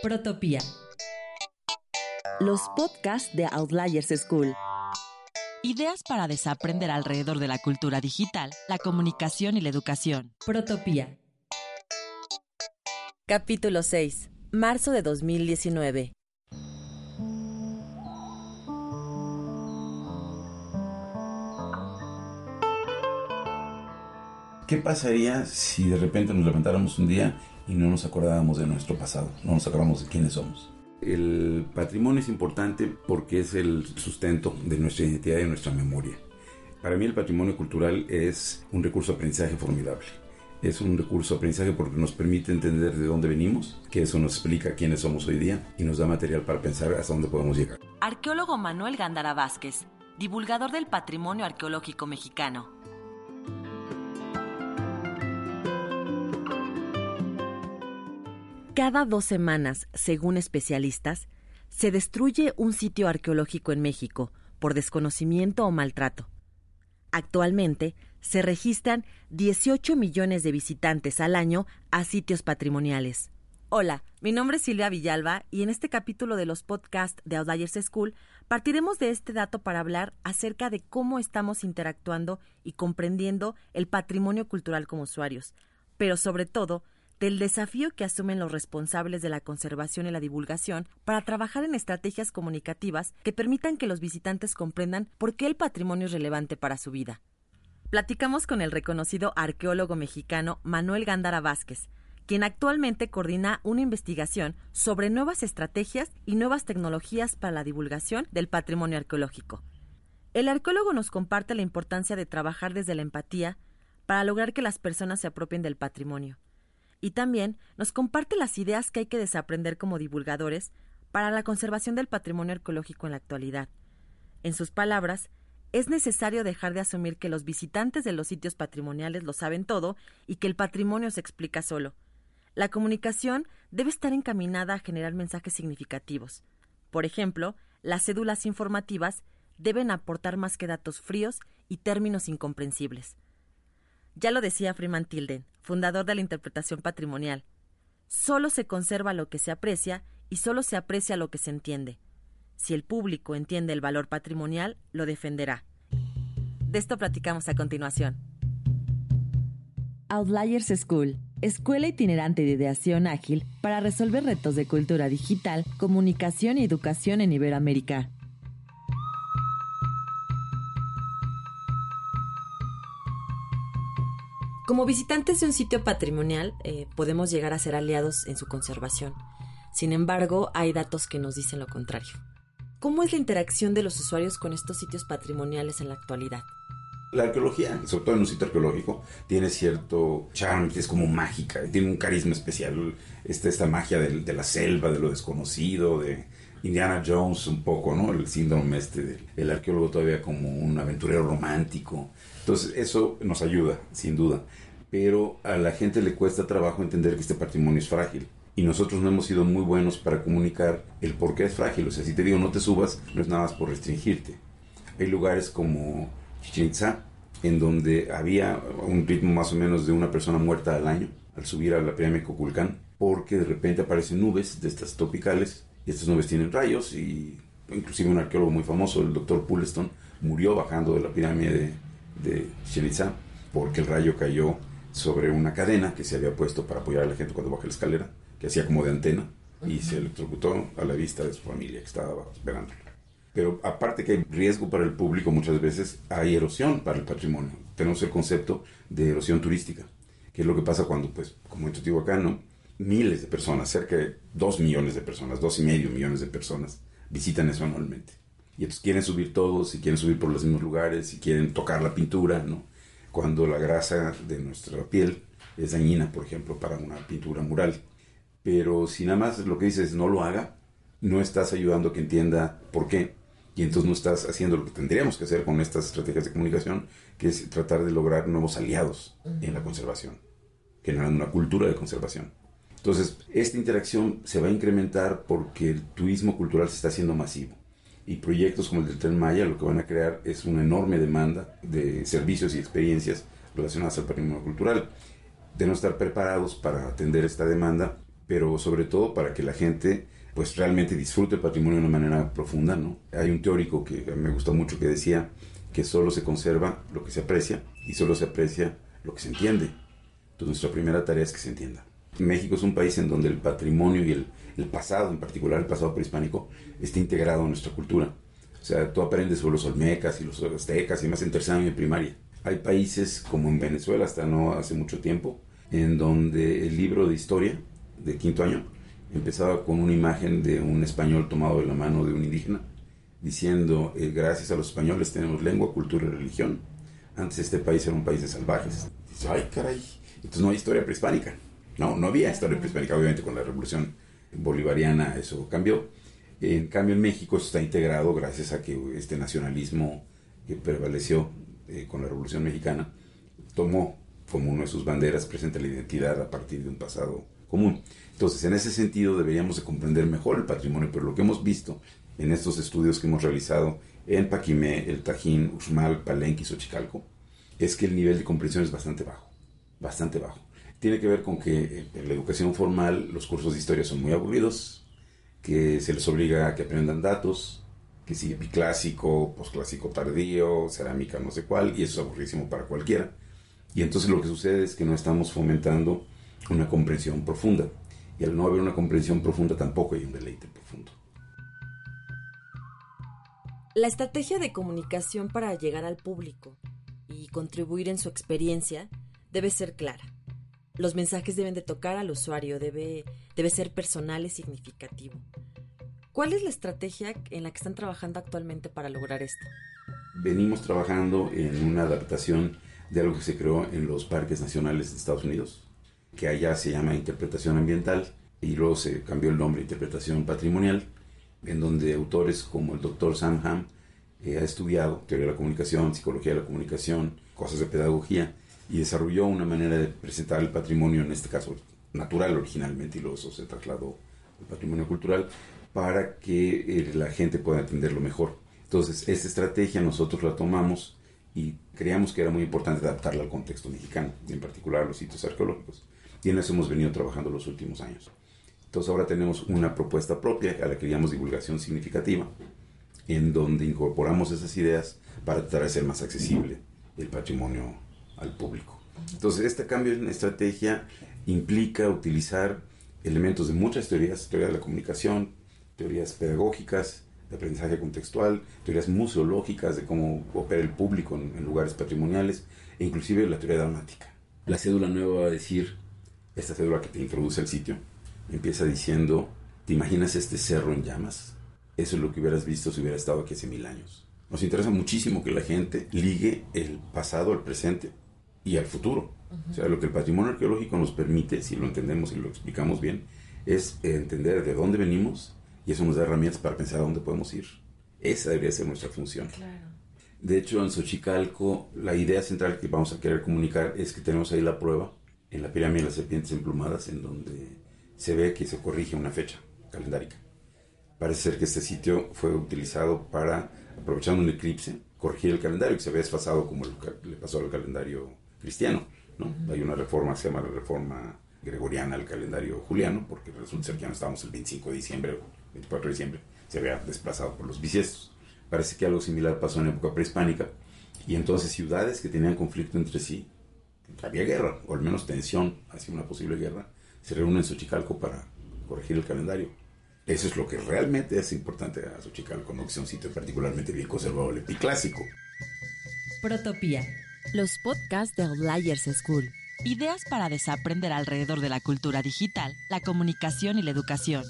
Protopía. Los podcasts de Outliers School. Ideas para desaprender alrededor de la cultura digital, la comunicación y la educación. Protopía. Capítulo 6. Marzo de 2019. ¿Qué pasaría si de repente nos levantáramos un día y no nos acordábamos de nuestro pasado, no nos acordamos de quiénes somos? El patrimonio es importante porque es el sustento de nuestra identidad y de nuestra memoria. Para mí el patrimonio cultural es un recurso de aprendizaje formidable. Es un recurso de aprendizaje porque nos permite entender de dónde venimos, que eso nos explica quiénes somos hoy día y nos da material para pensar hasta dónde podemos llegar. Arqueólogo Manuel Gándara Vázquez, divulgador del patrimonio arqueológico mexicano. Cada dos semanas, según especialistas, se destruye un sitio arqueológico en México por desconocimiento o maltrato. Actualmente, se registran 18 millones de visitantes al año a sitios patrimoniales. Hola, mi nombre es Silvia Villalba y en este capítulo de los podcasts de Outliers School partiremos de este dato para hablar acerca de cómo estamos interactuando y comprendiendo el patrimonio cultural como usuarios, pero sobre todo del desafío que asumen los responsables de la conservación y la divulgación para trabajar en estrategias comunicativas que permitan que los visitantes comprendan por qué el patrimonio es relevante para su vida. Platicamos con el reconocido arqueólogo mexicano Manuel Gándara Vázquez, quien actualmente coordina una investigación sobre nuevas estrategias y nuevas tecnologías para la divulgación del patrimonio arqueológico. El arqueólogo nos comparte la importancia de trabajar desde la empatía para lograr que las personas se apropien del patrimonio y también nos comparte las ideas que hay que desaprender como divulgadores para la conservación del patrimonio arqueológico en la actualidad. En sus palabras, es necesario dejar de asumir que los visitantes de los sitios patrimoniales lo saben todo y que el patrimonio se explica solo. La comunicación debe estar encaminada a generar mensajes significativos. Por ejemplo, las cédulas informativas deben aportar más que datos fríos y términos incomprensibles. Ya lo decía Freeman Tilden, fundador de la interpretación patrimonial. Solo se conserva lo que se aprecia y solo se aprecia lo que se entiende. Si el público entiende el valor patrimonial, lo defenderá. De esto platicamos a continuación. Outliers School, escuela itinerante de ideación ágil para resolver retos de cultura digital, comunicación y educación en Iberoamérica. Como visitantes de un sitio patrimonial, eh, podemos llegar a ser aliados en su conservación. Sin embargo, hay datos que nos dicen lo contrario. ¿Cómo es la interacción de los usuarios con estos sitios patrimoniales en la actualidad? La arqueología, sobre todo en un sitio arqueológico, tiene cierto charme, es como mágica, tiene un carisma especial. Esta, esta magia de, la selva, de lo desconocido, de Indiana Jones un poco, ¿no? El síndrome este del arqueólogo todavía como un aventurero romántico. Entonces, eso nos ayuda, sin duda. Pero a la gente le cuesta trabajo entender que este patrimonio es frágil. Y nosotros no hemos sido muy buenos para comunicar el por qué es frágil. O sea, si te digo no te subas, no es nada más por restringirte. Hay lugares como Chichen en donde había un ritmo más o menos de una persona muerta al año al subir a la pirámide Coculcán, porque de repente aparecen nubes de estas tropicales y estas nubes tienen rayos y inclusive un arqueólogo muy famoso, el doctor Pulleston, murió bajando de la pirámide de, de Chichen porque el rayo cayó sobre una cadena que se había puesto para apoyar a la gente cuando baja la escalera, que hacía como de antena, y se electrocutó a la vista de su familia que estaba esperando. Pero aparte que hay riesgo para el público, muchas veces hay erosión para el patrimonio. Tenemos el concepto de erosión turística, que es lo que pasa cuando, pues, como en Teotihuacán, miles de personas, cerca de dos millones de personas, dos y medio millones de personas, visitan eso anualmente y entonces quieren subir todos y quieren subir por los mismos lugares y quieren tocar la pintura, ¿no? Cuando la grasa de nuestra piel es dañina, por ejemplo, para una pintura mural. Pero si nada más lo que dices no lo haga, no estás ayudando a que entienda por qué. Y entonces no estás haciendo lo que tendríamos que hacer con estas estrategias de comunicación, que es tratar de lograr nuevos aliados en la conservación, generando una cultura de conservación. Entonces, esta interacción se va a incrementar porque el turismo cultural se está haciendo masivo y proyectos como el del Tren Maya lo que van a crear es una enorme demanda de servicios y experiencias relacionadas al patrimonio cultural. Debemos estar preparados para atender esta demanda pero sobre todo para que la gente pues realmente disfrute el patrimonio de una manera profunda, ¿no? Hay un teórico que me gustó mucho que decía que solo se conserva lo que se aprecia y solo se aprecia lo que se entiende. Entonces nuestra primera tarea es que se entienda. México es un país en donde el patrimonio y el, el pasado, en particular el pasado prehispánico, está integrado en nuestra cultura. O sea, tú aprendes sobre los olmecas y los aztecas y más en tercer año y primaria. Hay países como en Venezuela, hasta no hace mucho tiempo, en donde el libro de historia de quinto año empezaba con una imagen de un español tomado de la mano de un indígena, diciendo, eh, gracias a los españoles tenemos lengua, cultura y religión. Antes este país era un país de salvajes. Dice, ay, caray. Entonces no hay historia prehispánica. No, no había historia prehispánica. Obviamente con la revolución bolivariana eso cambió. En cambio en México eso está integrado gracias a que este nacionalismo que prevaleció eh, con la revolución mexicana tomó como una de sus banderas presente la identidad a partir de un pasado común. Entonces, en ese sentido deberíamos de comprender mejor el patrimonio, pero lo que hemos visto en estos estudios que hemos realizado en Paquimé, El Tajín, Uxmal, Palenque y Xochicalco, es que el nivel de comprensión es bastante bajo, bastante bajo. Tiene que ver con que en la educación formal los cursos de historia son muy aburridos, que se les obliga a que aprendan datos, que sigue biclásico, posclásico tardío, cerámica no sé cuál, y eso es aburrísimo para cualquiera. Y entonces lo que sucede es que no estamos fomentando una comprensión profunda. Y al no haber una comprensión profunda tampoco hay un deleite profundo. La estrategia de comunicación para llegar al público y contribuir en su experiencia debe ser clara. Los mensajes deben de tocar al usuario, debe, debe ser personal y significativo. ¿Cuál es la estrategia en la que están trabajando actualmente para lograr esto? Venimos trabajando en una adaptación de algo que se creó en los parques nacionales de Estados Unidos, que allá se llama interpretación ambiental y luego se cambió el nombre interpretación patrimonial, en donde autores como el doctor Sam Ham eh, ha estudiado teoría de la comunicación, psicología de la comunicación, cosas de pedagogía y desarrolló una manera de presentar el patrimonio, en este caso natural originalmente, y luego eso se trasladó al patrimonio cultural, para que eh, la gente pueda entenderlo mejor. Entonces, esta estrategia nosotros la tomamos y creíamos que era muy importante adaptarla al contexto mexicano, y en particular a los sitios arqueológicos. Y en eso hemos venido trabajando los últimos años. Entonces ahora tenemos una propuesta propia a la que llamamos divulgación significativa, en donde incorporamos esas ideas para tratar de hacer más accesible el patrimonio al público. Entonces este cambio en estrategia implica utilizar elementos de muchas teorías, teoría de la comunicación, teorías pedagógicas, de aprendizaje contextual, teorías museológicas de cómo opera el público en, en lugares patrimoniales, e inclusive la teoría dramática. La cédula nueva va a decir esta cédula que te introduce al sitio, empieza diciendo, ¿te imaginas este cerro en llamas? Eso es lo que hubieras visto si hubiera estado aquí hace mil años. Nos interesa muchísimo que la gente ligue el pasado al presente y al futuro. O sea, lo que el patrimonio arqueológico nos permite, si lo entendemos y lo explicamos bien, es entender de dónde venimos y eso nos da herramientas para pensar a dónde podemos ir. Esa debería ser nuestra función. De hecho, en Xochicalco, la idea central que vamos a querer comunicar es que tenemos ahí la prueba en la pirámide de las serpientes emplumadas, en donde se ve que se corrige una fecha calendárica. Parece ser que este sitio fue utilizado para, aprovechando un eclipse, corregir el calendario que se había desfasado como le pasó al calendario cristiano. ¿no? Hay una reforma que se llama la reforma gregoriana al calendario juliano, porque resulta ser que ya no estábamos el 25 de diciembre, 24 de diciembre, se había desplazado por los bisiestos. Parece que algo similar pasó en época prehispánica, y entonces ciudades que tenían conflicto entre sí había guerra, o al menos tensión hacia una posible guerra, se reúnen en Xochicalco para corregir el calendario. Eso es lo que realmente es importante a Xochicalco, no que sea un sitio particularmente bien conservado, el clásico. Protopía. Los podcasts de Outliers School. Ideas para desaprender alrededor de la cultura digital, la comunicación y la educación.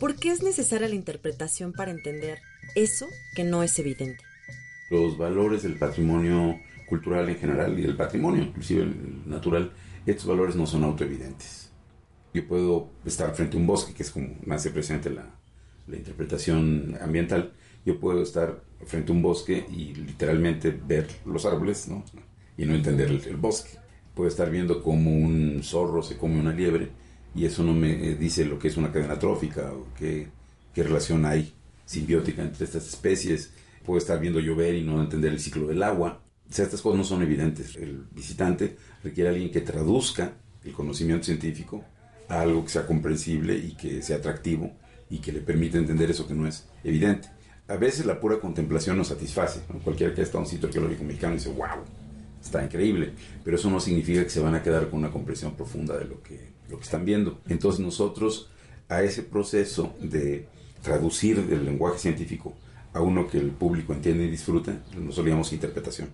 ¿Por qué es necesaria la interpretación para entender eso que no es evidente? Los valores del patrimonio cultural en general y del patrimonio, inclusive el natural, estos valores no son autoevidentes. Yo puedo estar frente a un bosque, que es como nace presente la, la interpretación ambiental, yo puedo estar frente a un bosque y literalmente ver los árboles, ¿no? Y no entender el, bosque. Puedo estar viendo como un zorro se come una liebre y eso no me dice lo que es una cadena trófica o qué, qué relación hay simbiótica entre estas especies puedo estar viendo llover y no entender el ciclo del agua. O sea, estas cosas no son evidentes. El visitante requiere a alguien que traduzca el conocimiento científico a algo que sea comprensible y que sea atractivo y que le permita entender eso que no es evidente. A veces la pura contemplación nos satisface. Cualquiera que ha estado en un sitio arqueológico mexicano dice, wow, está increíble. Pero eso no significa que se van a quedar con una comprensión profunda de lo que, lo que están viendo. Entonces nosotros a ese proceso de traducir el lenguaje científico a uno que el público entiende y disfruta, nosotros llamamos interpretación.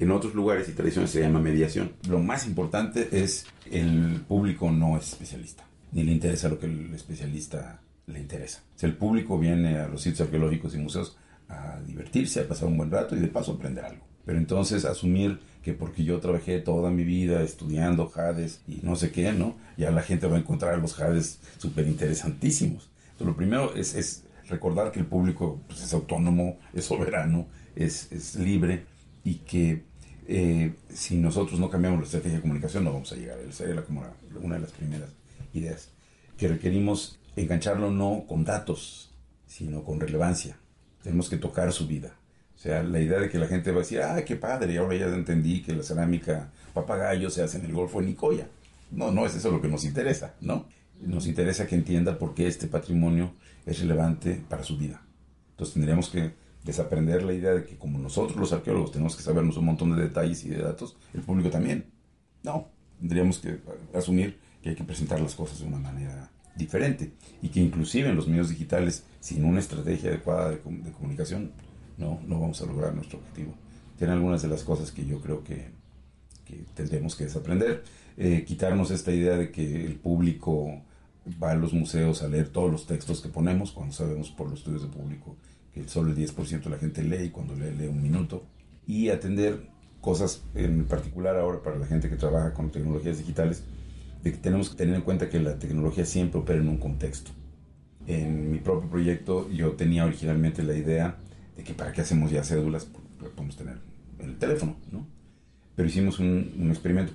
En otros lugares y tradiciones se llama mediación. Lo más importante es el público no es especialista, ni le interesa lo que el especialista le interesa. Si el público viene a los sitios arqueológicos y museos a divertirse, a pasar un buen rato y de paso aprender algo. Pero entonces asumir que porque yo trabajé toda mi vida estudiando jades y no sé qué, ¿no? Ya la gente va a encontrar los jades súper interesantísimos. Entonces lo primero es recordar que el público pues, es autónomo, es soberano, es, es libre y que eh, si nosotros no cambiamos la estrategia de comunicación no vamos a llegar. Esa sería como una de las primeras ideas. Que requerimos engancharlo no con datos, sino con relevancia. Tenemos que tocar su vida. O sea, la idea de que la gente va a decir, ah, qué padre, ahora ya entendí que la cerámica papagayo se hace en el Golfo de Nicoya. No, no es eso lo que nos interesa, ¿no? Nos interesa que entienda por qué este patrimonio es relevante para su vida. Entonces tendríamos que desaprender la idea de que como nosotros los arqueólogos tenemos que sabernos un montón de detalles y de datos, el público también. No, tendríamos que asumir que hay que presentar las cosas de una manera diferente y que inclusive en los medios digitales, sin una estrategia adecuada de, comunicación, no, no vamos a lograr nuestro objetivo. Tienen algunas de las cosas que yo creo que, que tendremos que desaprender. Eh, quitarnos esta idea de que el público va a los museos a leer todos los textos que ponemos, cuando sabemos por los estudios de público que solo el 10% de la gente lee cuando lee, lee un minuto, y atender cosas en particular ahora para la gente que trabaja con tecnologías digitales, de que tenemos que tener en cuenta que la tecnología siempre opera en un contexto. En mi propio proyecto yo tenía originalmente la idea de que para qué hacemos ya cédulas, pues podemos tener en el teléfono, ¿no? Pero hicimos un, experimento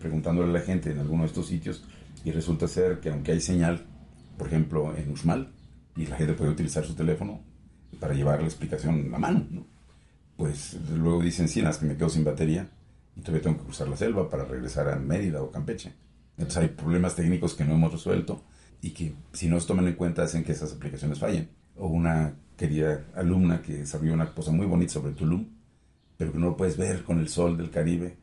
preguntándole a la gente en alguno de estos sitios y resulta ser que aunque hay señal, por ejemplo en Uxmal, y la gente puede utilizar su teléfono para llevar la explicación a mano, ¿no? pues luego dicen, sí, las que me quedo sin batería y todavía tengo que cruzar la selva para regresar a Mérida o Campeche. Entonces hay problemas técnicos que no hemos resuelto y que si no se toman en cuenta hacen que esas aplicaciones fallen. O una querida alumna que desarrolló una cosa muy bonita sobre Tulum, pero que no lo puedes ver con el sol del Caribe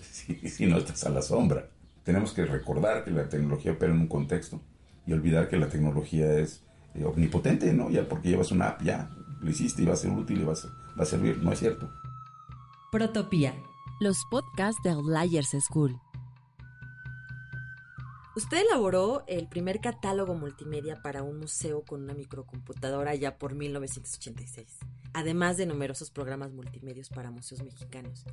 si no estás a la sombra. Tenemos que recordar que la tecnología opera en un contexto y olvidar que la tecnología es eh, omnipotente, ¿no? Ya porque llevas una app, ya lo hiciste y va a ser útil y va a, va a servir. No es cierto. Protopía. Los podcasts de Outliers School. Usted elaboró el primer catálogo multimedia para un museo con una microcomputadora ya por 1986, además de numerosos programas multimedios para museos mexicanos.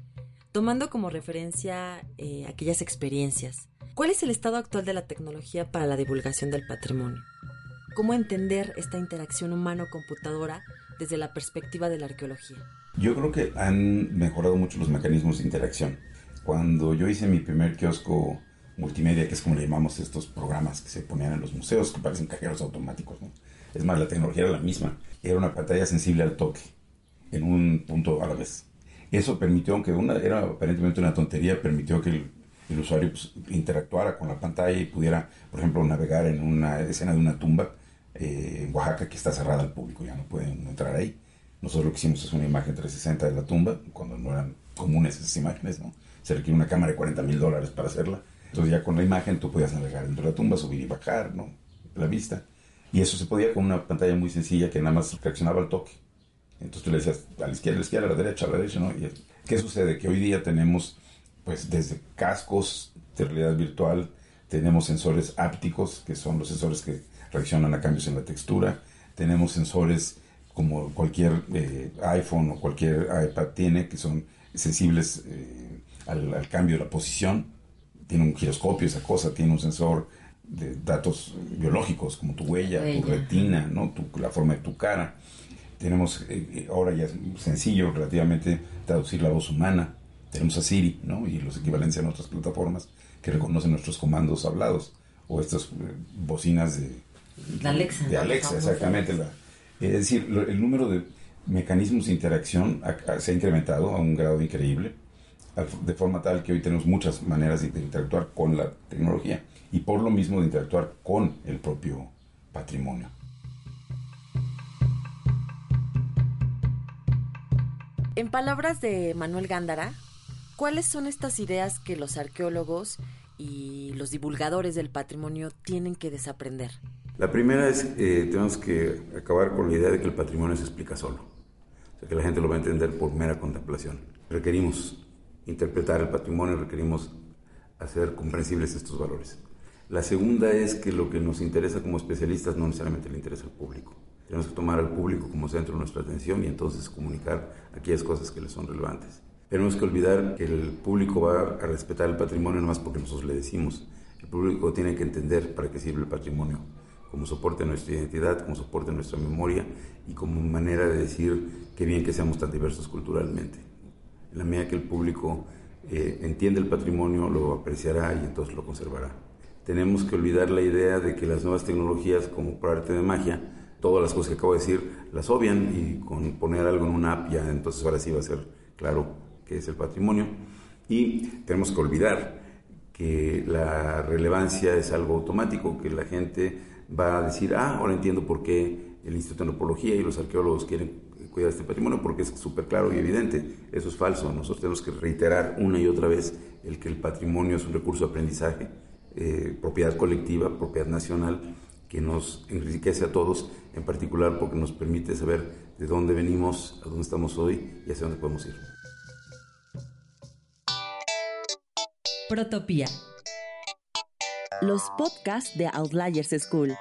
Tomando como referencia eh, aquellas experiencias, ¿cuál es el estado actual de la tecnología para la divulgación del patrimonio? ¿Cómo entender esta interacción humano-computadora desde la perspectiva de la arqueología? Yo creo que han mejorado mucho los mecanismos de interacción. Cuando yo hice mi primer kiosco multimedia, que es como le llamamos estos programas que se ponían en los museos, que parecen cajeros automáticos. ¿no? Es más, la tecnología era la misma. Era una pantalla sensible al toque, en un punto a la vez. Eso permitió, aunque una, era aparentemente una tontería, permitió que el, usuario pues, interactuara con la pantalla y pudiera, por ejemplo, navegar en una escena de una tumba eh, en Oaxaca que está cerrada al público, ya no pueden entrar ahí. Nosotros lo que hicimos es una imagen 360 de la tumba, cuando no eran comunes esas imágenes, ¿no? Se requiere una cámara de 40 mil dólares para hacerla entonces ya con la imagen tú podías navegar dentro de la tumba, subir y bajar, ¿no? La vista. Y eso se podía con una pantalla muy sencilla que nada más reaccionaba al toque. Entonces tú le decías a la izquierda, a la izquierda, a la derecha, a la derecha, ¿no? Y ¿Qué sucede? Que hoy día tenemos, pues desde cascos de realidad virtual, tenemos sensores ápticos, que son los sensores que reaccionan a cambios en la textura, tenemos sensores como cualquier eh, iPhone o cualquier iPad tiene, que son sensibles eh, al, al, cambio de la posición tiene un giroscopio esa cosa, tiene un sensor de datos biológicos como tu huella, tu retina, ¿no? la forma de tu cara. Tenemos, eh, eh, ahora ya es sencillo relativamente traducir la voz humana. Tenemos a Siri, ¿no? Y los equivalencias en otras plataformas que reconocen nuestros comandos hablados. O estas eh, bocinas de, Alexa. De Alexa, exactamente. La, es decir, el número de, mecanismos de interacción se ha incrementado a un grado increíble, de forma tal que hoy tenemos muchas maneras de interactuar con la tecnología y por lo mismo de interactuar con el propio patrimonio. En palabras de Manuel Gándara, ¿cuáles son estas ideas que los arqueólogos y los divulgadores del patrimonio tienen que desaprender? La primera es, eh, tenemos que acabar con la idea de que el patrimonio se explica solo, o sea, que la gente lo va a entender por mera contemplación. Requerimos interpretar el patrimonio, requerimos hacer comprensibles estos valores. La segunda es que lo que nos interesa como especialistas no necesariamente le interesa al público. Tenemos que tomar al público como centro de nuestra atención y entonces comunicar aquellas cosas que le son relevantes. Tenemos que olvidar que el público va a respetar el patrimonio no más porque nosotros le decimos. El público tiene que entender para qué sirve el patrimonio, como soporte de nuestra identidad, como soporte de nuestra memoria y como manera de decir qué bien que seamos tan diversos culturalmente. En la medida que el público eh, entiende el patrimonio, lo apreciará y entonces lo conservará. Tenemos que olvidar la idea de que las nuevas tecnologías, como por arte de magia, todas las cosas que acabo de decir las obvian y con poner algo en una app ya entonces ahora sí va a ser claro qué es el patrimonio. Y tenemos que olvidar que la relevancia es algo automático, que la gente va a decir, ah, ahora entiendo por qué el Instituto de Antropología y los arqueólogos quieren cuidar este patrimonio, porque es súper claro y evidente. Eso es falso. Nosotros tenemos que reiterar una y otra vez el que el patrimonio es un recurso de aprendizaje, eh, propiedad colectiva, propiedad nacional, que nos enriquece a todos, en particular porque nos permite saber de dónde venimos, a dónde estamos hoy y hacia dónde podemos ir. Protopía. Los podcasts de Outliers School.